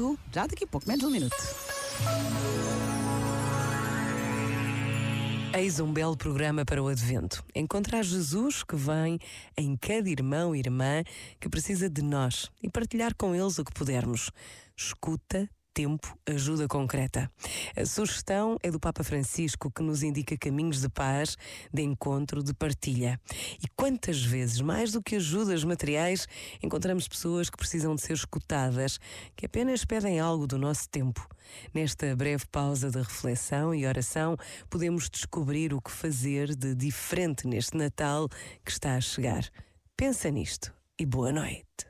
consigo já daqui a pouco, menos um minuto. Eis um belo programa para o Advento. Encontrar Jesus que vem em cada irmão e irmã que precisa de nós e partilhar com eles o que pudermos. Escuta, tempo, ajuda concreta. A sugestão é do Papa Francisco que nos indica caminhos de paz, de encontro, de partilha. E quantas vezes, mais do que ajudas materiais, encontramos pessoas que precisam de ser escutadas, que apenas pedem algo do nosso tempo. Nesta breve pausa de reflexão e oração, podemos descobrir o que fazer de diferente neste Natal que está a chegar. Pensa nisto e boa noite.